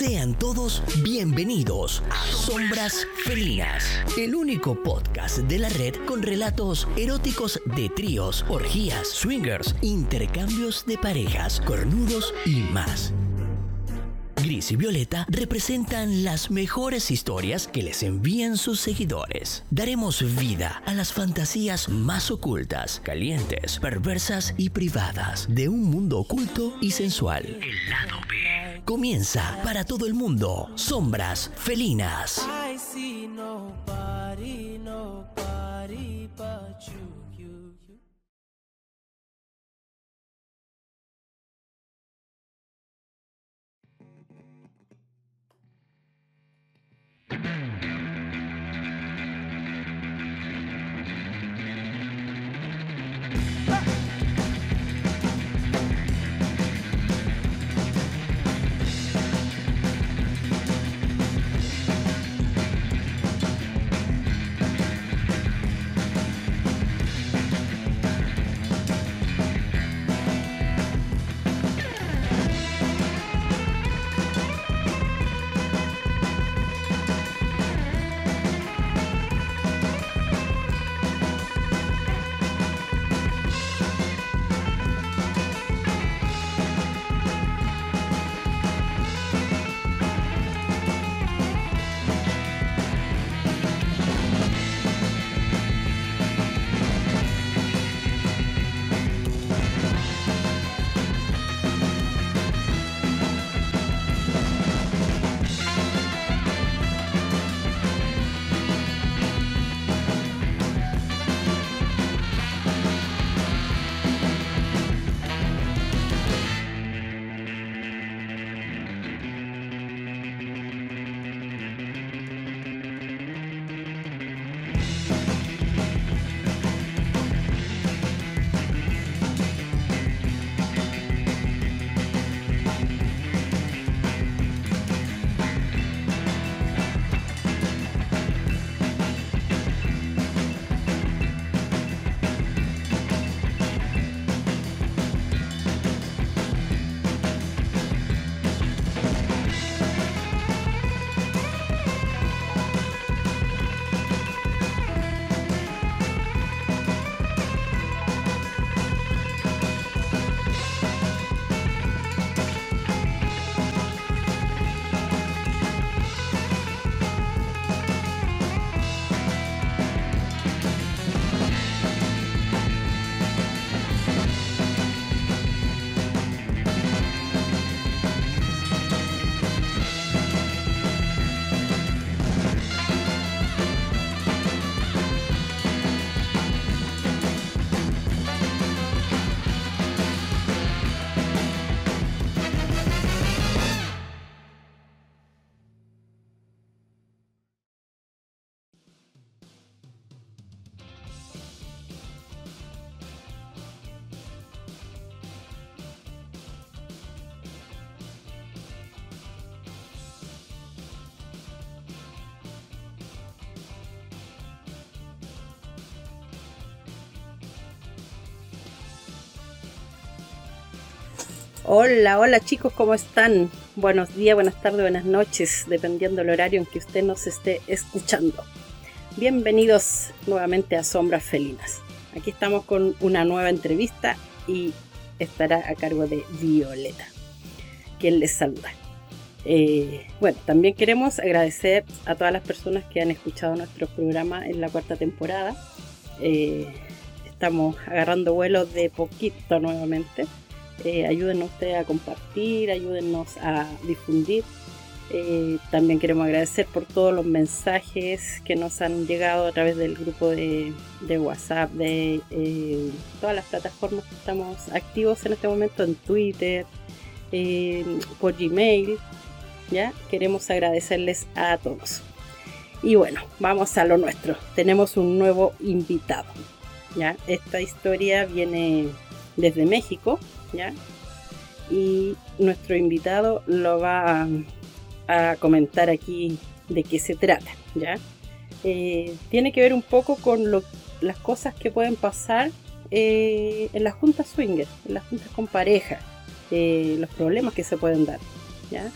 Sean todos bienvenidos a Sombras Felinas, el único podcast de la red con relatos eróticos de tríos, orgías, swingers, intercambios de parejas, cornudos y más. Gris y Violeta representan las mejores historias que les envían sus seguidores. Daremos vida a las fantasías más ocultas, calientes, perversas y privadas de un mundo oculto y sensual. El lado B. Comienza para todo el mundo. Sombras felinas. Hola, hola chicos, ¿cómo están? Buenos días, buenas tardes, buenas noches, dependiendo del horario en que usted nos esté escuchando. Bienvenidos nuevamente a Sombras Felinas. Aquí estamos con una nueva entrevista y estará a cargo de Violeta, quien les saluda. Eh, bueno, también queremos agradecer a todas las personas que han escuchado nuestro programa en la cuarta temporada. Eh, estamos agarrando vuelos de poquito nuevamente eh, ayúdenos a compartir, ayúdennos a difundir. Eh, también queremos agradecer por todos los mensajes que nos han llegado a través del grupo de, WhatsApp, de eh, todas las plataformas que estamos activos en este momento, en Twitter, por Gmail. ¿ya? Queremos agradecerles a todos. Y bueno, vamos a lo nuestro. Tenemos un nuevo invitado. ¿ya? Esta historia viene desde México ¿ya? Y nuestro invitado lo va a, comentar aquí de qué se trata, ¿ya? Eh, tiene que ver un poco con las cosas que pueden pasar eh, en las juntas swinger, en las juntas con pareja, eh, los problemas que se pueden dar, ¿ya?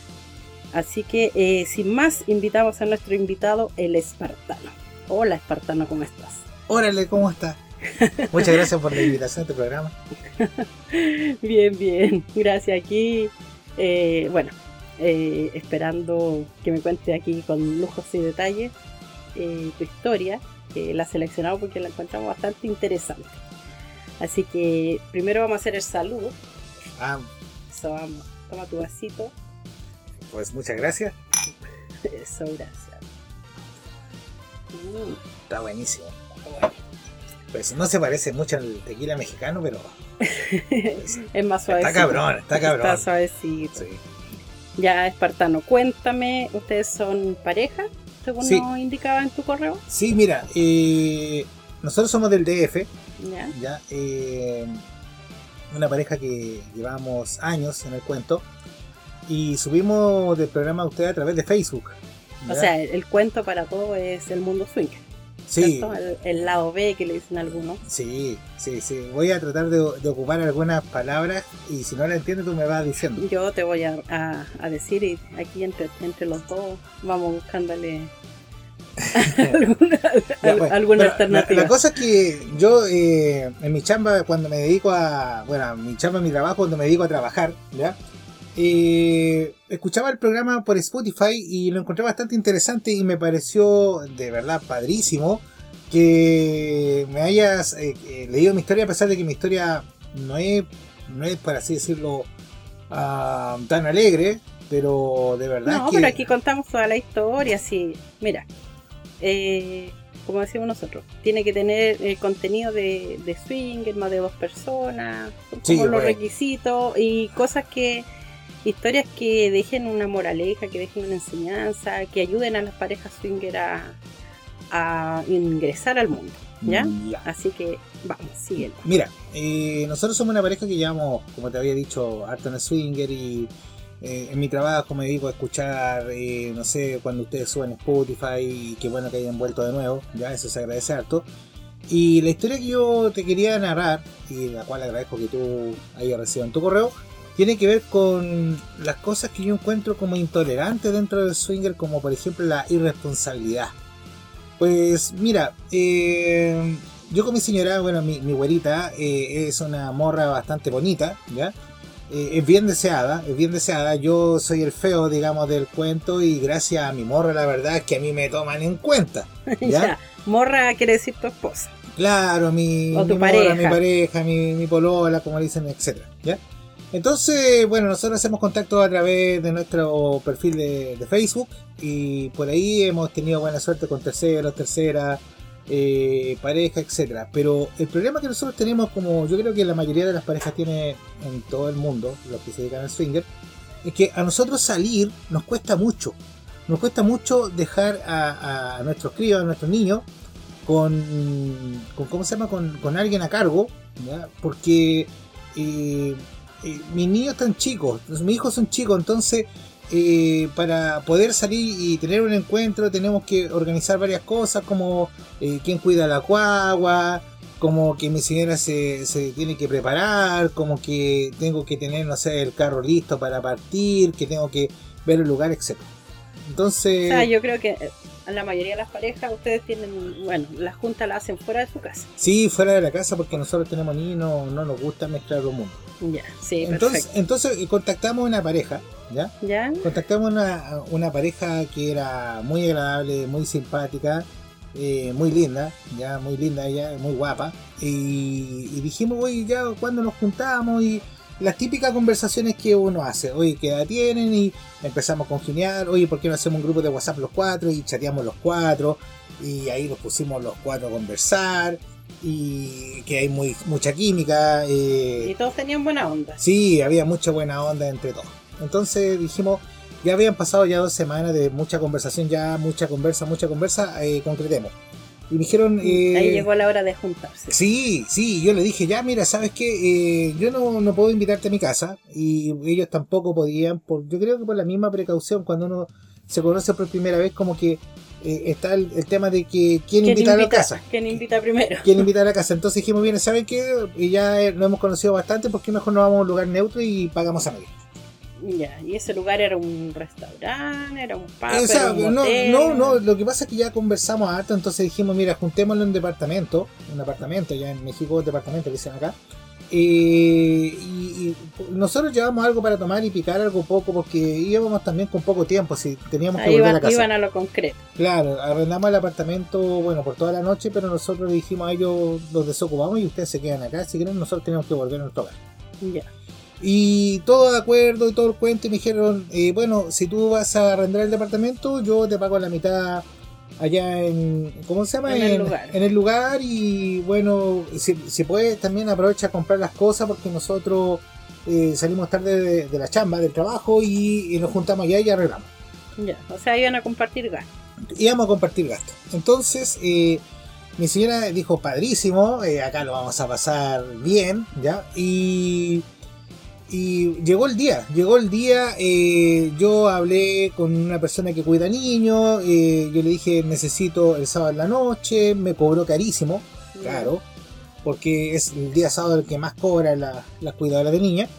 Así que sin más, invitamos a nuestro invitado, el espartano. Hola espartano, ¿cómo estás? Órale, ¿cómo estás? Muchas gracias por la invitación a este programa. bien, bien. Gracias aquí. Eh, bueno, eh, esperando que me cuente aquí con lujos y detalles eh, tu historia, que la he seleccionado porque la encontramos bastante interesante. Así que primero vamos a hacer el saludo. Ah. Eso, vamos. Toma tu vasito. Pues muchas gracias. Eso, gracias. Mm. Está buenísimo. Pues no se parece mucho al tequila mexicano, pero. es más suave. Está cabrón, está cabrón. Está suavecito. Sí. Ya, Espartano, cuéntame, ¿ustedes son pareja? Según nos indicaba en tu correo. Sí, mira, eh, nosotros somos del DF. Ya. ya eh, una pareja que llevamos años en el cuento. Y subimos del programa a usted a través de Facebook. O sea, el, cuento para todo es el mundo swing. Sí. El, lado B que le dicen algunos. Sí, sí, sí. Voy a tratar de, ocupar algunas palabras y si no la entiendo tú me vas diciendo. Yo te voy a, decir y aquí entre, entre los dos vamos buscándole alguna, alternativa. La, cosa es que yo eh, en mi chamba cuando me dedico a, bueno, mi chamba, mi trabajo cuando me dedico a trabajar, ¿ya? Eh, escuchaba el programa por Spotify y lo encontré bastante interesante y me pareció de verdad padrísimo que me hayas eh, eh, leído mi historia a pesar de que mi historia no es, no es por así decirlo, ah, tan alegre, pero de verdad... No, pero aquí contamos toda la historia, sí. Mira, como decimos nosotros, tiene que tener el contenido de, de swing, más de dos personas, como los requisitos y cosas que historias que dejen una moraleja, que dejen una enseñanza, que ayuden a las parejas swinger a, ingresar al mundo. ¿ya? Así que vamos, síguelo. Mira, eh, nosotros somos una pareja que llevamos, como te había dicho, harto en el swinger y eh, en mi trabajo me dedico a escuchar, eh, no sé, cuando ustedes suben Spotify y qué bueno que hayan vuelto de nuevo, ya eso se agradece harto. Y la historia que yo te quería narrar, y la cual agradezco que tú hayas recibido en tu correo, tiene que ver con las cosas que yo encuentro como intolerantes dentro del swinger, como por ejemplo la irresponsabilidad. Pues mira, eh, yo con mi señora, bueno, mi, mi güerita eh, es una morra bastante bonita, ¿ya? Eh, es bien deseada, es bien deseada. Yo soy el feo, digamos, del cuento y gracias a mi morra, la verdad es que a mí me toman en cuenta. ¿ya? morra quiere decir tu esposa. Claro, mi, o tu mi pareja. mi pareja, mi, mi polola, como dicen, etcétera, ¿ya? Entonces, bueno, nosotros hacemos contacto a través de nuestro perfil de, Facebook y por ahí hemos tenido buena suerte con terceros, terceras, eh, pareja, etcétera. Pero el problema que nosotros tenemos, como yo creo que la mayoría de las parejas tiene en todo el mundo, los que se dedican al swinger, es que a nosotros salir nos cuesta mucho. Nos cuesta mucho dejar a, nuestros críos, a nuestros niños, con, ¿cómo se llama? Con, alguien a cargo, porque eh, eh, mis niños están chicos, mis hijos son chicos, entonces eh, para poder salir y tener un encuentro tenemos que organizar varias cosas como eh, quién cuida la cuagua, como que mi señora se, se, tiene que preparar, como que tengo que tener, no sé, el carro listo para partir, que tengo que ver el lugar, etc. Entonces... O sea, yo creo que la mayoría de las parejas ustedes tienen, bueno, la junta la hacen fuera de su casa. Sí, fuera de la casa porque nosotros tenemos niños y no, no nos gusta mezclar los mundos. Ya, sí, entonces, entonces eh, contactamos una pareja, ¿ya? ¿ya? Contactamos una, una pareja que era muy agradable, muy simpática, eh, muy linda, ya muy linda ella, muy guapa. Y, dijimos, oye, ya cuando nos juntamos y las típicas conversaciones que uno hace, oye, ¿qué edad tienen? Y empezamos a congeniar, oye, ¿por qué no hacemos un grupo de WhatsApp los cuatro? Y chateamos los cuatro, y ahí nos pusimos los cuatro a conversar, y que hay muy, mucha química. Eh, y todos tenían buena onda. Sí, había mucha buena onda entre todos. Entonces dijimos, ya habían pasado ya dos semanas de mucha conversación, ya mucha conversa, mucha conversa, eh, concretemos. Y me dijeron... Eh, Ahí llegó la hora de juntarse. Sí, sí, yo le dije, ya, mira, ¿sabes qué? Eh, yo no, no, puedo invitarte a mi casa y ellos tampoco podían, por, yo creo que por la misma precaución, cuando uno se conoce por primera vez, como que eh, está el, tema de que quién, invita, a la casa. ¿Quién invita primero? ¿Quién invita a la casa? Entonces dijimos, bien, ¿saben qué? Y ya lo hemos conocido bastante, porque mejor nos vamos a un lugar neutro y pagamos a medio. Ya, y ese lugar era un restaurante, era un pub, O sea, era un no, no, no, lo que pasa es que ya conversamos harto, entonces dijimos, mira, juntémoslo en un departamento, un apartamento, ya en México, departamento, le dicen acá. Eh, y, y nosotros llevamos algo para tomar y picar algo poco, porque íbamos también con poco tiempo, si teníamos que Ahí volver iban, a casa. iban a lo concreto. Claro, arrendamos el apartamento, bueno, por toda la noche, pero nosotros le dijimos a ellos, los desocupamos y ustedes se quedan acá, si quieren nosotros tenemos que volver a nuestro hogar. Ya. Y todo de acuerdo y todo el cuento. Y me dijeron, eh, bueno, si tú vas a arrendar el departamento, yo te pago la mitad allá en. ¿Cómo se llama? En el lugar. en el lugar. Y bueno, si, si puedes, también aprovecha a comprar las cosas porque nosotros eh, salimos tarde de, de la chamba, del trabajo y, y nos juntamos allá y arreglamos. Ya, o sea, iban a compartir gas. Íbamos a compartir gastos. Entonces, eh, mi señora dijo, padrísimo, eh, acá lo vamos a pasar bien, ¿ya? Y, y llegó el día, llegó el día, eh, yo hablé con una persona que cuida niños, eh, yo le dije, necesito el sábado en la noche, me cobró carísimo, claro, porque es el día sábado el que más cobra la, la cuidadora de niñas,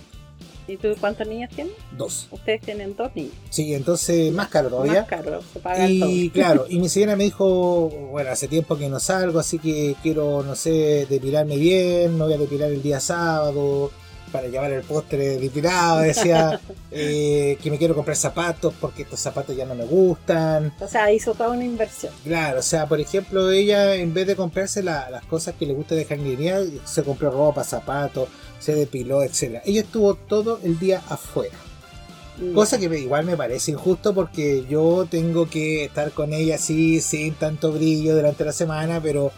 ¿Y tú cuántas niñas tienes? dos. Ustedes tienen dos niños. Sí, entonces más caro todavía. Más caro, se pagan Y todo. claro, y mi señora me dijo, bueno, hace tiempo que no salgo, así que quiero, no sé, depilarme bien, me voy a depilar el día sábado para llevar el postre depilado, decía eh, que me quiero comprar zapatos porque estos zapatos ya no me gustan. O sea, hizo toda una inversión. Claro, o sea, por ejemplo, ella en vez de comprarse la- las cosas que le gusta de jardinería, se compró ropa, zapatos, se depiló, etcétera. Ella estuvo todo el día afuera. Cosa que igual me parece injusto porque yo tengo que estar con ella así, sin tanto brillo durante la semana, pero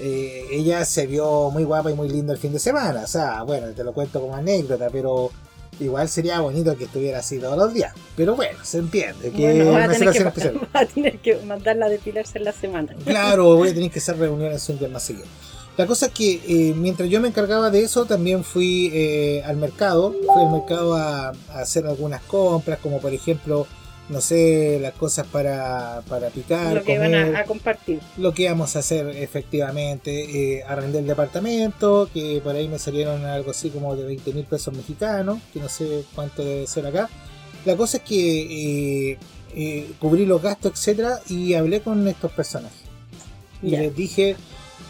eh, ella se vio muy guapa y muy linda el fin de semana. O sea, bueno, te lo cuento como anécdota, pero igual sería bonito que estuviera así todos los días. Pero bueno, se entiende que Bueno, va a, tener que, situación especial. va a tener que mandarla a depilarse en la semana. Claro, voy a tener que hacer reuniones swinger más seguido. La cosa es que eh, mientras yo me encargaba de eso, también fui eh, al mercado. Fui al mercado a, a hacer algunas compras, como por ejemplo, no sé, las cosas para, para picar, Lo que comer, iban a, a compartir. lo que íbamos a hacer efectivamente. Eh, arrendé el departamento, que por ahí me salieron algo así como de 20 mil pesos mexicanos, que no sé cuánto debe ser acá. La cosa es que eh, eh, cubrí los gastos, etcétera, y hablé con estos personajes. Y les dije,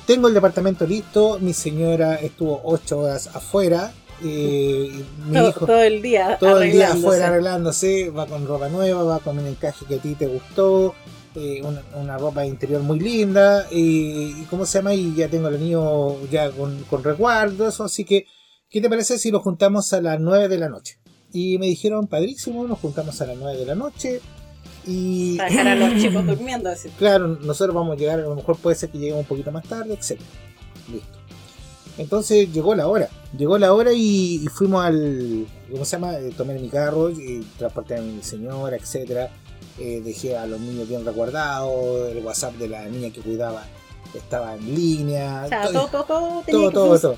tengo el departamento listo, mi señora estuvo ocho horas afuera, eh, mi todo, hijo todo el día. todo el día afuera arreglándose, va con ropa nueva, va con un encaje que a ti te gustó, eh, una, una ropa interior muy linda, y, y ¿cómo se llama? Y ya tengo el niño ya con, con resguardo, eso, así que, ¿qué te parece si lo juntamos a las 9 de la noche? Y me dijeron, padrísimo, nos juntamos a las 9 de la noche, y... Para dejar a los chicos durmiendo. Así. Claro, nosotros vamos a llegar, a lo mejor puede ser que lleguemos un poquito más tarde, etc. Listo. Entonces llegó la hora, llegó la hora y, y fuimos al, ¿cómo se llama? Eh, tomé mi carro y transporté a mi señora, etc. Eh, dejé a los niños bien resguardados, el WhatsApp de la niña que cuidaba estaba en línea, O sea, todo, todo, todo, todo, tenía todo, que todo, func- todo,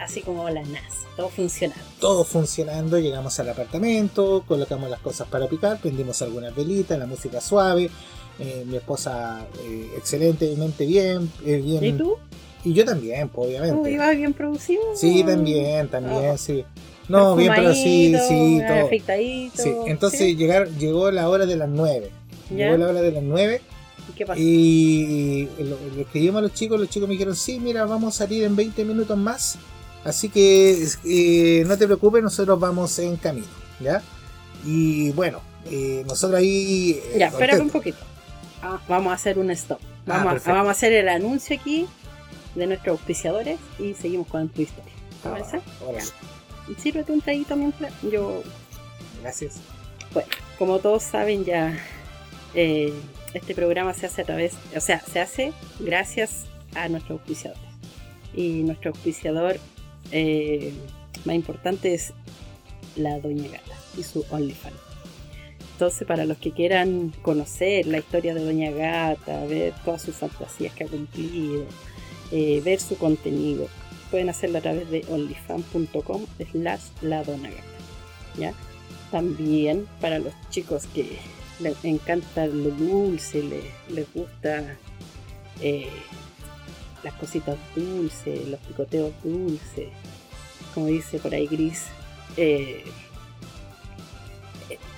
Así como la NASA, todo funcionando. todo funcionando, llegamos al apartamento, colocamos las cosas para picar, prendimos algunas velitas, la música suave, eh, mi esposa eh, excelentemente bien, eh, bien ¿Y tú? Y yo también, pues, ¿Tú obviamente. ibas bien producido? Sí, también, también, Oh. sí. No, bien, pero sí, sí, todo. Sí, entonces ¿sí? llegar, llegó la hora de las 9. ¿Ya? Llegó la hora de las 9 ¿Y qué pasó? y le escribimos a los chicos, los chicos me dijeron, sí, mira, vamos a salir en 20 minutos más. Así que eh, no te preocupes, nosotros vamos en camino, ¿ya? Y bueno, eh, nosotros ahí... eh, Ya, espera un poquito. Ah, vamos a hacer un stop. Ah, Vamos, a, vamos a hacer el anuncio aquí de nuestros auspiciadores y seguimos con tu historia. Ah, órale, Sírvete un traguito mientras yo gracias. Bueno, como todos saben ya, eh, este programa se hace a través, o sea, se hace gracias a nuestros auspiciadores. Y nuestro auspiciador eh, más importante es la Doña Gata y su OnlyFans. Entonces, para los que quieran conocer la historia de Doña Gata, ver todas sus fantasías que ha cumplido, eh, ver su contenido, pueden hacerlo a través de onlyfans.com slash la Dona Gata. ¿ya? También para los chicos que les encanta lo dulce, le- les, gusta eh, las cositas dulces, los picoteos dulces, como dice por ahí Gris, eh,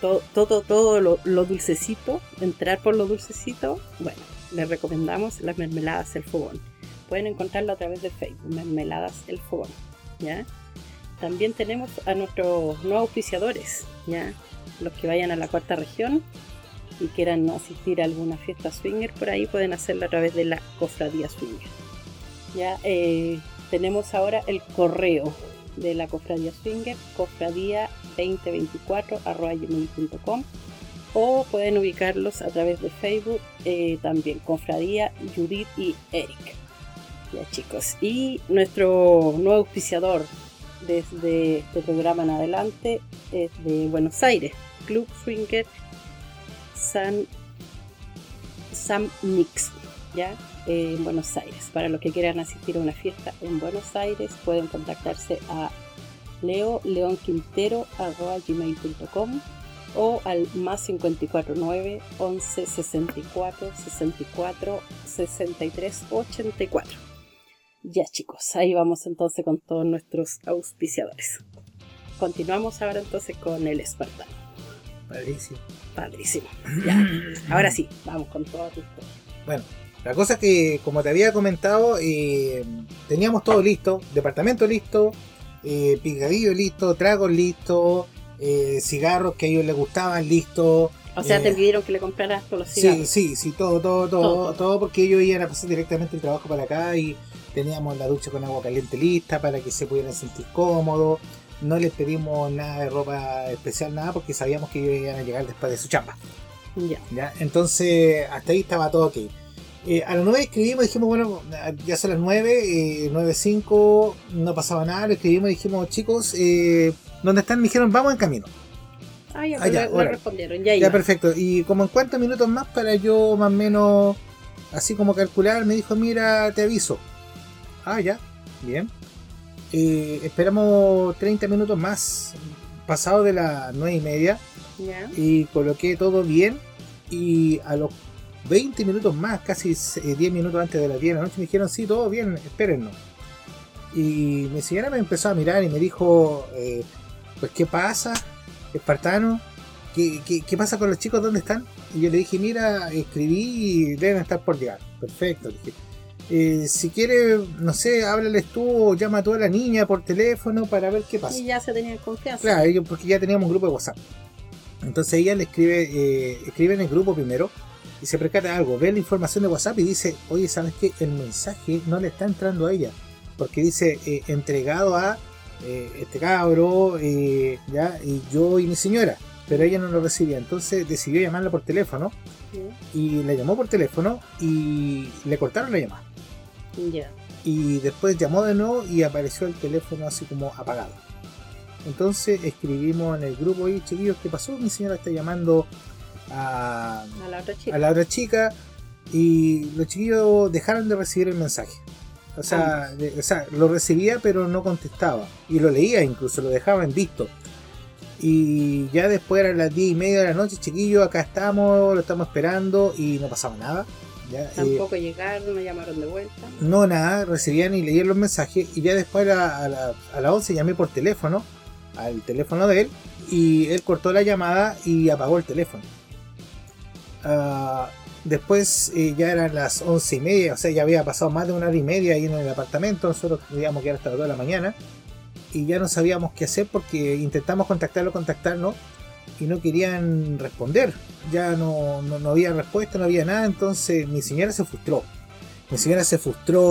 todo, todo, todo lo, lo dulcecito, entrar por lo dulcecito, bueno, les recomendamos las mermeladas El Fogón. Pueden encontrarlo a través de Facebook, Mermeladas El Fogón, ¿ya? También tenemos a nuestros nuevos auspiciadores, ¿ya? Los que vayan a la cuarta región y quieran asistir a alguna fiesta swinger por ahí, pueden hacerlo a través de la cofradía swinger. Ya eh, tenemos ahora el correo de la cofradía swinger, cofradía 2024.com o pueden ubicarlos a través de Facebook eh, también, Cofradía, Judith y Eric. Ya chicos, y nuestro nuevo auspiciador desde este programa en adelante es de Buenos Aires, Club Swinger San, Sam Nix, ¿ya? en Buenos Aires. Para los que quieran asistir a una fiesta en Buenos Aires, pueden contactarse a leo gmail.com o al más 549 11 64 64 63 84. Ya chicos, ahí vamos entonces con todos nuestros auspiciadores. Continuamos ahora entonces con el Espartano. Padrísimo. Padrísimo. Ya. Ahora sí, vamos con todo tu Bueno, la cosa es que, como te había comentado, eh, teníamos todo listo, departamento listo, eh, picadillo listo, tragos listo, eh, cigarros que a ellos les gustaban listo. O sea, te eh, pidieron que le compraras todos los cigarros. Sí, sí, sí, todo, todo, todo, todo, porque ellos iban a pasar directamente el trabajo para acá y teníamos la ducha con agua caliente lista para que se pudieran sentir cómodos. No les pedimos nada de ropa especial, nada, porque sabíamos que ellos iban a llegar después de su chamba. Ya. ¿ya? Entonces, hasta ahí estaba todo ok. Eh, a las 9 escribimos, dijimos, bueno, ya son las 9, eh, 9.05, no pasaba nada, lo escribimos y dijimos, chicos, eh, ¿dónde están? Me dijeron, vamos en camino. Ah, ya, Ah, ya, respondieron, ya, Ya, perfecto. Y como en cuántos minutos más para yo más o menos, así como calcular, me dijo, mira, te aviso. Ah, ya, bien. Eh, esperamos 30 minutos más, pasado de las 9 y media, Ya. y coloqué todo bien. Y a los 20 minutos más, casi eh, 10 minutos antes de las 10 de la noche, me dijeron, sí, todo bien, espérennos. Y mi señora me empezó a mirar y me dijo, eh, pues, ¿qué pasa, espartano? ¿Qué, qué, qué pasa con los chicos? ¿Dónde están? Y yo le dije, mira, escribí y deben estar por llegar. Perfecto, le dije. Eh, si quiere, no sé, háblales tú o llama tú a la niña por teléfono para ver qué pasa. Y ya se tenían confianza. Claro, porque ya teníamos un grupo de WhatsApp. Entonces ella le escribe, eh, escribe en el grupo primero y se percata de algo, ve la información de WhatsApp y dice, oye, ¿sabes qué? El mensaje no le está entrando a ella, porque dice eh, entregado a eh, este cabro, eh, ya, y yo y mi señora, pero ella no lo recibía. Entonces decidió llamarla por teléfono y la llamó por teléfono y le cortaron la llamada. Ya. Y después llamó de nuevo y apareció el teléfono así como apagado. Entonces escribimos en el grupo y chiquillos, ¿qué pasó? Mi señora está llamando a, A la otra chica. a la otra chica y los chiquillos dejaron de recibir el mensaje. O sea, de- o sea, lo recibía pero no contestaba. Y lo leía incluso, lo dejaba en visto. Y ya después eran las 10 y media de la noche, chiquillos, acá estamos, lo estamos esperando y no pasaba nada. Ya, eh, Tampoco llegaron, no llamaron de vuelta. no, nada, recibían y leían los mensajes y ya después a, la- a, la- a las 11 llamé por teléfono, al teléfono de él, y él cortó la llamada y apagó el teléfono. Ah, después eh, ya eran las 11 y media, o sea, ya había pasado más de una hora y media ahí en el apartamento, nosotros creíamos que era hasta las 2 de la mañana, y ya no sabíamos qué hacer porque intentamos contactarlo, contactarnos, y no querían responder. Ya no, no, no había respuesta, no había nada, entonces mi señora se frustró. Mi señora se frustró,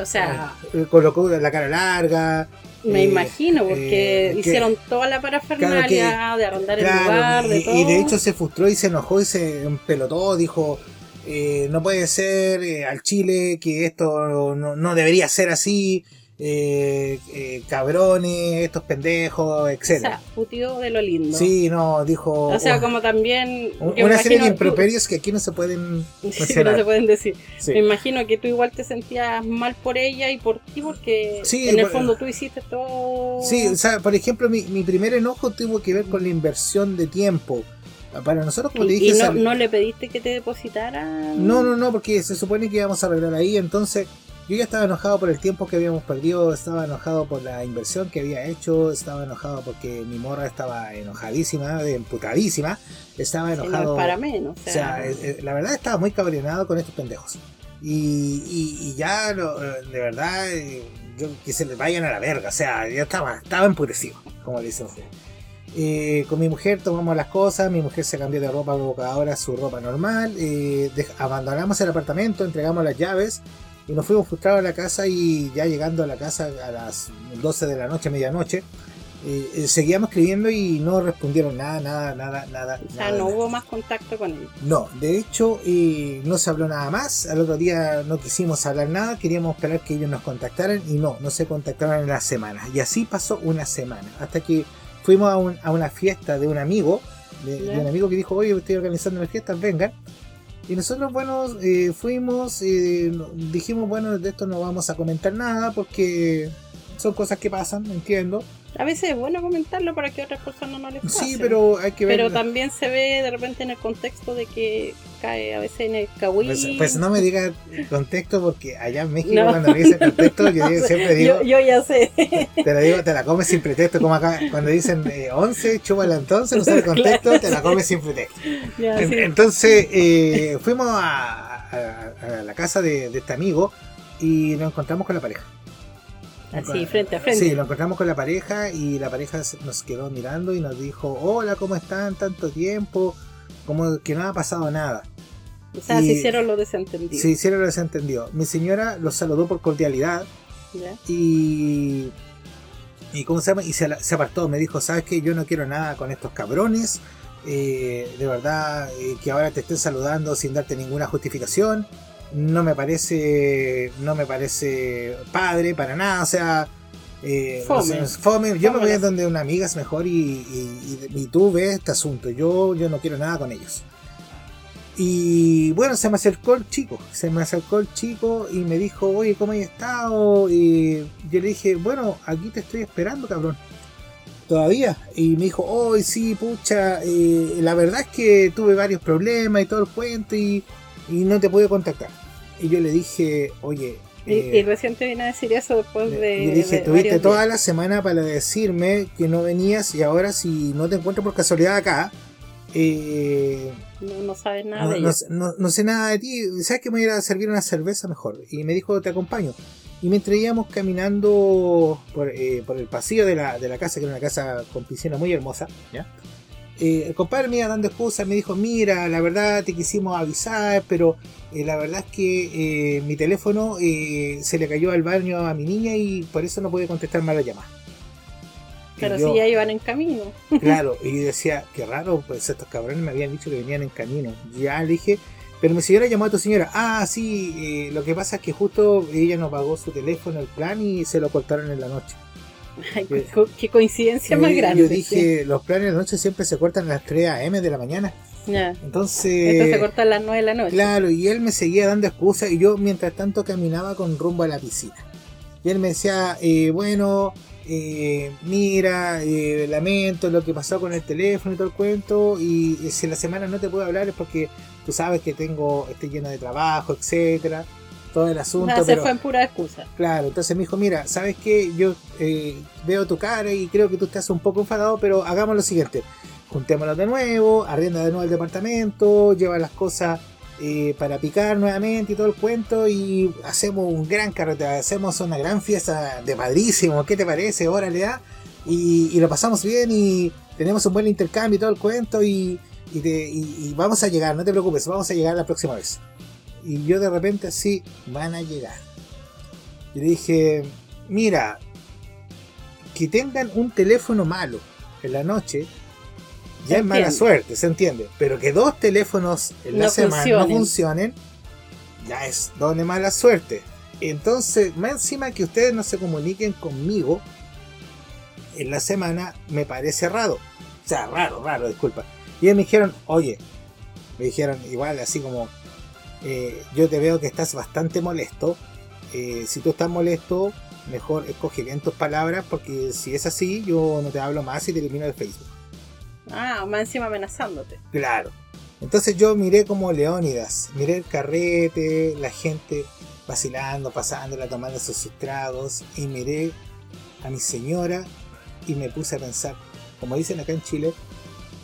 O sea, eh, colocó la cara larga. me eh, imagino, porque eh, que- hicieron toda la parafernalia Claro de arrondar el lugar, de y, todo. y de hecho se frustró y se enojó y se empelotó, dijo, eh, no puede ser al Chile que esto no, no debería ser así, eh, eh, cabrones, estos pendejos, o etcétera sea, putió de lo lindo. Sí, no, dijo O sea, como también. un- una serie de tú- improperios que aquí no se pueden Sí, que no se pueden decir. Sí. Me imagino que tú igual te sentías mal por ella y por ti, porque Sí, en el por- fondo tú hiciste todo. Sí, o sea, por ejemplo, mi, mi primer enojo tuvo que ver con la inversión de tiempo. Para nosotros, como y, dije, y no, sal- no le pediste que te depositara. No, no, no, porque se supone que íbamos a arreglar ahí, entonces Yo ya estaba enojado por el tiempo que habíamos perdido, estaba enojado por la inversión que había hecho, estaba enojado porque mi morra estaba enojadísima, emputadísima, estaba enojado. para menos. O sea, eh, eh, la verdad estaba muy cabreonado con estos pendejos. Y, ya, de verdad, eh, yo que se les vayan a la verga, o sea, yo estaba, estaba emputecido, como le dicen ustedes. con mi mujer tomamos las cosas, mi mujer se cambió de ropa ahora su ropa normal, abandonamos el apartamento, entregamos las llaves y nos fuimos frustrados a la casa y ya llegando a la casa a las 12 de la noche, medianoche, eh, eh, seguíamos escribiendo y no respondieron nada, nada, nada, nada. O sea, no hubo más contacto con él. No, de hecho eh, no se habló nada más. Al otro día no quisimos hablar nada, queríamos esperar que ellos nos contactaran y no, no se contactaron en la semana. Y así pasó una semana, hasta que fuimos a, una fiesta de un amigo, de, de, un amigo que dijo, oye, estoy organizando una fiesta, vengan. Y nosotros, bueno, eh, fuimos, y dijimos, bueno, de esto no vamos a comentar nada porque son cosas que pasan, entiendo. A veces es bueno comentarlo para que otras personas no les pase. Sí, pero hay que ver. Pero también se ve de repente en el contexto de que cae a veces en el. Pues, pues no me digas contexto porque allá en México cuando me dicen contexto yo siempre digo. Yo, ya sé. Te la digo, te la comes sin pretexto, como acá cuando dicen eh, 11, chúbala entonces, no sabe el contexto, te la comes sin pretexto. Entonces eh, fuimos a, a, la casa de, de este amigo y nos encontramos con la pareja. Así, frente a frente. Sí, lo encontramos con la pareja y la pareja nos quedó mirando y nos dijo, hola, ¿cómo están? Tanto tiempo, como que no ha pasado nada. O sea, se hicieron lo desentendido. Se hicieron lo desentendido. Mi señora los saludó por cordialidad y... ¿Y cómo se llama? Y se, apartó, me dijo, ¿sabes qué? Yo no quiero nada con estos cabrones. Eh, de verdad, eh, que ahora te estén saludando sin darte ninguna justificación no me parece no me parece padre para nada o sea eh, fome. yo me voy a donde una amiga es mejor y, y, tú ves este asunto. Yo yo no quiero nada con ellos. Y bueno se me acercó el chico se me acercó el chico y me dijo oye cómo has estado y yo le dije bueno aquí te estoy esperando cabrón. Todavía. Y me dijo hoy sí pucha eh, la verdad es que tuve varios problemas y todo el cuento y, y no te pude contactar. Y yo le dije, oye... y, eh, recién te vine a decir eso después de... Y dije, tuviste toda la semana para decirme que no venías y ahora si no te encuentro por casualidad acá... Eh, no, no, sabes nada de no, no, sé nada de ti. ¿Sabes que me voy a ir a servir una cerveza mejor? Y me dijo, te acompaño. Y mientras íbamos caminando por, eh, por el pasillo de la, de la, casa, que era una casa con piscina muy hermosa, ¿ya? Eh, el compadre me iba dando excusas, me dijo, mira, la verdad te quisimos avisar, pero eh, la verdad es que eh, mi teléfono se le cayó al baño a mi niña y por eso no pude contestar más la llamada. Pero si ya iban en camino. Claro, y decía, qué raro, pues estos cabrones me habían dicho que venían en camino. Ya le dije, pero mi señora llamó a tu señora. Ah, sí, lo que pasa es que justo ella no pagó su teléfono, el plan, y se lo cortaron en la noche. Qué, coincidencia más grande. Yo dije, los planes de la noche siempre se cortan a las 3 a.m. de la mañana. Entonces. Esto se corta a las 9 de la noche. Claro, y él me seguía dando excusas y yo mientras tanto caminaba con rumbo a la piscina. Y él me decía, eh, bueno, eh, mira, eh, lamento lo que pasó con el teléfono y todo el cuento. Y si en la semana no te puedo hablar es porque tú sabes que tengo, estoy lleno de trabajo, etcétera todo el asunto. No, se fue en pura excusa. Claro, entonces me dijo, mira, ¿sabes qué? Yo eh, veo tu cara y creo que tú estás un poco enfadado, pero hagamos lo siguiente. Juntémoslo de nuevo, arrienda de nuevo el departamento, lleva las cosas eh, para picar nuevamente y todo el cuento y hacemos un gran carrete, hacemos una gran fiesta de padrísimo, ¿qué te parece? Órale, ¿ah? y, y, lo pasamos bien y tenemos un buen intercambio y todo el cuento y, y vamos a llegar, no te preocupes, vamos a llegar la próxima vez y yo de repente así, van a llegar. Y le dije, mira, que tengan un teléfono malo en la noche, ya es mala suerte, se entiende. Pero que dos teléfonos en la semana no funcionen, ya es doble mala suerte. Entonces, más encima que ustedes no se comuniquen conmigo en la semana, me parece raro. O sea, raro, raro, disculpa. Y ellos me dijeron, oye, me dijeron igual, así como, eh, yo te veo que estás bastante molesto. Eh, si tú estás molesto, mejor escoge bien tus palabras porque si es así, yo no te hablo más y te elimino de Facebook. Ah, más encima amenazándote. Claro. Entonces yo miré como Leónidas, miré el carrete, la gente vacilando, pasándola, tomando sus tragos, y miré a mi señora y me puse a pensar, como dicen acá en Chile,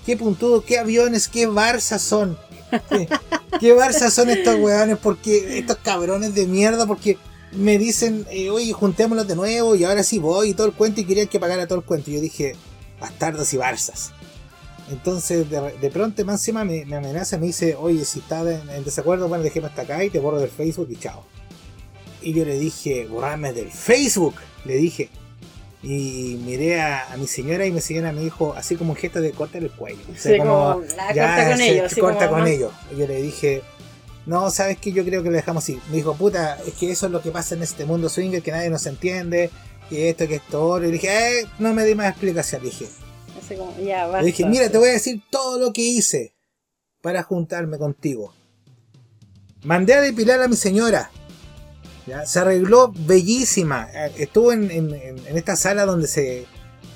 qué puntudo, qué aviones, qué Barça son. ¿Qué, qué Barça son estos weones? Porque estos cabrones de mierda, porque me dicen, eh, oye, juntémoslos de nuevo y ahora sí voy y todo el cuento y querían que pagara todo el cuento. Y yo dije, bastardos y Barzas. Entonces, de, pronto, más encima me, amenaza, me dice, oye, si estás en, desacuerdo, bueno, déjeme hasta acá y te borro del Facebook y chao. Y yo le dije, borrame del Facebook, le dije. Y miré a, mi señora y mi señora me dijo, así como un gesto de cortar el cuello. O como, corta con ellos. Corta con ellos. Y yo le dije, no, sabes que yo creo que lo dejamos así. Me dijo, puta, es que eso es lo que pasa en este mundo swinger, que nadie nos entiende, que esto, que esto, Y dije, eh, no me di más explicación. Dije, le dije, mira, te voy a decir todo lo que hice para juntarme contigo. Mandé a depilar a mi señora. ¿Ya? Se arregló bellísima. Estuvo en, esta sala donde se.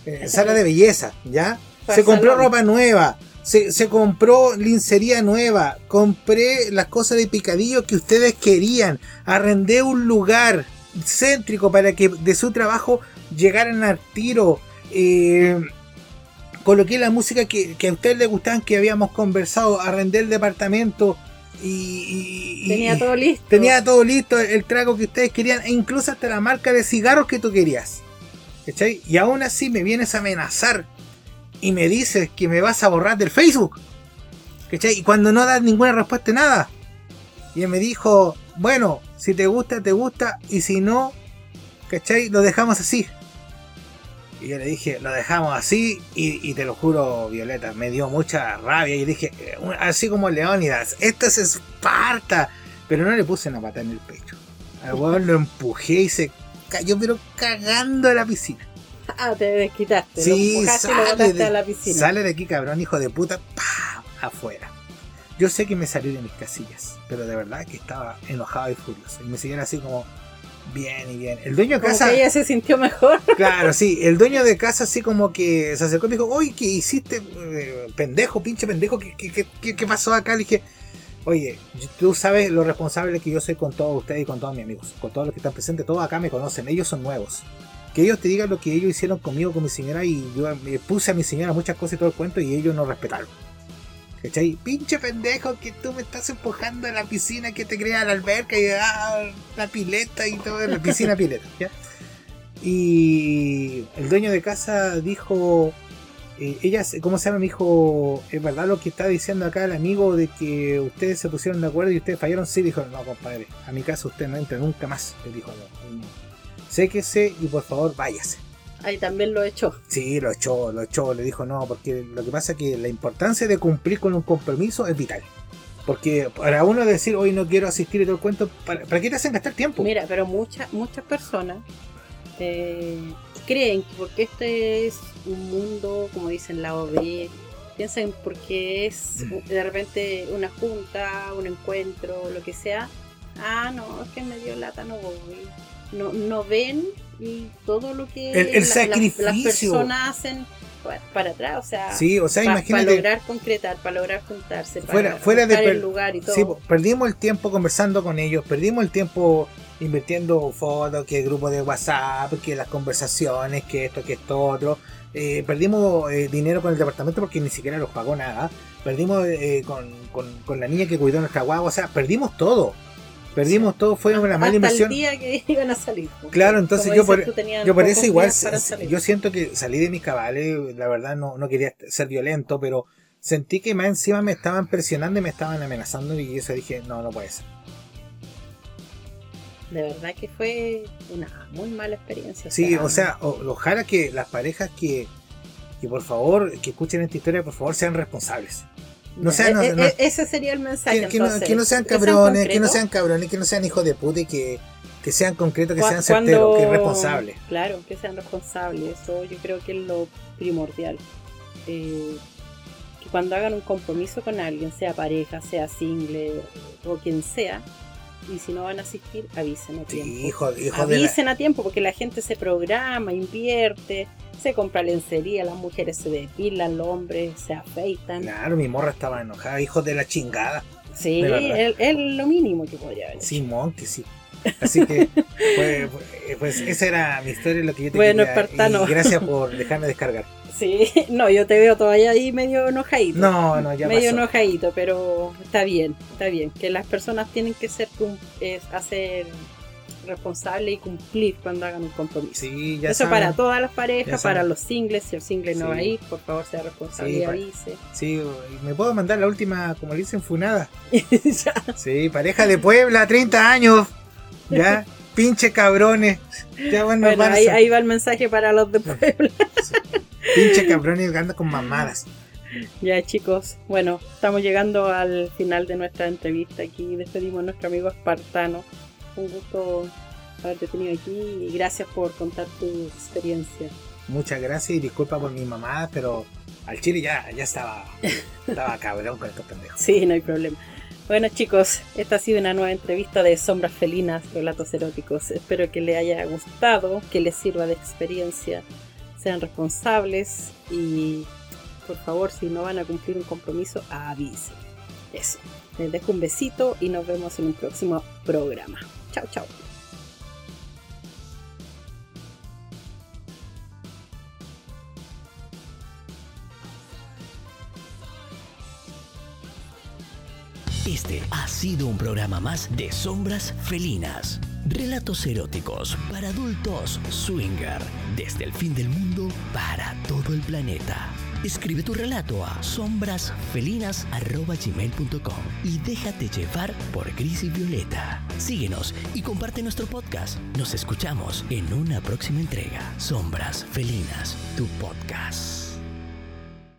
Eh, sala de belleza, ¿ya? Se compró ropa nueva. Se, se, compró lincería nueva. Compré las cosas de picadillo que ustedes querían. Arrendé un lugar céntrico para que de su trabajo llegaran al tiro. Eh, coloqué la música que, a ustedes les gustaban, que habíamos conversado, arrendé el departamento y, tenía todo listo. Tenía todo listo, el trago que ustedes querían, e incluso hasta la marca de cigarros que tú querías. ¿Cachai? Y aún así me vienes a amenazar y me dices que me vas a borrar del Facebook. ¿Cachai? Y cuando no das ninguna respuesta, nada. Y él me dijo, bueno, si te gusta, te gusta, y si no, ¿cachai? Lo dejamos así. Y yo le dije, lo dejamos así y, te lo juro, Violeta, me dio mucha rabia. Y dije, eh, así como Leónidas, esto es Esparta. Pero no le puse una pata en el pecho. Al huevón lo empujé y se cayó, pero cagando a la piscina. Ah, te desquitaste. Sí, sale, de, a la piscina. sale de aquí, cabrón, hijo de puta, ¡pah! afuera. Yo sé que me salí de mis casillas, pero de verdad que estaba enojado y furioso. Y me siguieron así como, Bien y bien. El dueño de casa. ella se sintió mejor. Claro, sí. El dueño de casa, así como que se acercó y me dijo: Oye, ¿qué hiciste? Eh, pendejo, pinche pendejo. ¿Qué, qué, pasó acá? Le dije: Oye, tú sabes lo responsable que yo soy con todos ustedes y con todos mis amigos. Con todos los que están presentes. Todos acá me conocen. Ellos son nuevos. Que ellos te digan lo que ellos hicieron conmigo, con mi señora. Y yo puse a mi señora muchas cosas y todo el cuento. Y ellos no respetaron. ¿Cachai? Pinche pendejo que tú me estás empujando a la piscina que te crea la alberca y ah, la pileta y todo, la piscina pileta. Y el dueño de casa dijo, eh, ella, ¿cómo se llama? Me dijo, ¿es verdad lo que está diciendo acá el amigo de que ustedes se pusieron de acuerdo y ustedes fallaron? Sí, dijo, no, compadre, a mi casa usted no entra nunca más. Le dijo, no, no. séquese y por favor váyase. Ahí también lo echó. Sí, lo echó, lo echó. Le dijo no, porque lo que pasa es que la importancia de cumplir con un compromiso es vital. Porque para uno decir, hoy no quiero asistir y todo el cuento, ¿para, qué te hacen gastar tiempo? Mira, pero muchas muchas personas eh, creen que porque este es un mundo, como dicen la OB, piensan porque es mm. de repente una junta, un encuentro, lo que sea. Ah, no, es que me dio lata, no voy. No, no ven y todo lo que el, sacrificio. las personas hacen para atrás, o sea, sí, o sea para lograr concretar, para lograr juntarse, fuera, fuera de el lugar y todo. Sí, perdimos el tiempo conversando con ellos, perdimos el tiempo invirtiendo fotos, que el grupo de WhatsApp, que las conversaciones, que esto, que esto otro. Eh, perdimos eh, dinero con el departamento porque ni siquiera los pagó nada. Perdimos eh, con, con, con, la niña que cuidó nuestra guagua. O sea, perdimos todo. Perdimos todo, fue una mala inversión. El día que iban a salir. Claro, entonces yo por, yo por eso igual, yo siento que salí de mis cabales, la verdad no, no quería ser violento, pero sentí que más encima me estaban presionando y me estaban amenazando y eso dije, no, no puede ser. De verdad que fue una muy mala experiencia. Sí, o sea, ojalá que las parejas que, que por favor, que escuchen esta historia, por favor sean responsables. No sean, e, e, ese sería el mensaje. Que, no, sean cabrones, que, no sean cabrones, que no sean hijos de puta y que, sean concretos, que sean certeros, que responsables. Claro, que sean responsables. Eso yo creo que es lo primordial. Eh, que cuando hagan un compromiso con alguien, sea pareja, sea single o quien sea, y si no van a asistir, avisen a tiempo. hijo, avisen a tiempo porque la gente se programa, invierte Se compra lencería, las mujeres se depilan, los hombres se afeitan. Claro, mi morra estaba enojada, hijos de la chingada. Sí, es lo mínimo que podría haber. Simón, que sí. Así que, pues, pues, esa era mi historia, lo que yo te Bueno, quería. espartano. Y gracias por dejarme descargar. Sí, no, yo te veo todavía ahí medio enojadito. No, no, ya medio pasó. enojadito, pero está bien, está bien. Que las personas tienen que ser es hacer responsable y cumplir cuando hagan un compromiso. Sí, ya Eso saben. para todas las parejas, para los singles, si el single no Sí. va a ir, por favor sea responsable Sí, y avise. Sí, y me puedo mandar la última, como le dicen, funada. Sí, pareja de Puebla, 30 años. Ya, pinche cabrones. Ya bueno, Bueno, ahí, ahí va el mensaje para los de Puebla. pinche cabrones que andan con mamadas. Ya chicos, bueno, estamos llegando al final de nuestra entrevista aquí. Despedimos a nuestro amigo espartano. Un gusto haberte tenido aquí y gracias por contar tu experiencia. Muchas gracias y disculpa por mi mamada, pero al chile ya, ya estaba, estaba cabrón con estos pendejos. Sí, no hay problema. Bueno chicos, esta ha sido una nueva entrevista de Sombras Felinas, Relatos Eróticos. Espero que les haya gustado, que les sirva de experiencia. Sean responsables y por favor, si no van a cumplir un compromiso, avisen. Eso. Les dejo un besito y nos vemos en un próximo programa. Chao, chao. Este ha sido un programa más de Sombras Felinas. Relatos eróticos para adultos swinger. Desde el fin del mundo para todo el planeta. Escribe tu relato a sombrasfelinas.gmail.com y déjate llevar por Gris y Violeta. Síguenos y comparte nuestro podcast. Nos escuchamos en una próxima entrega. Sombras Felinas, tu podcast.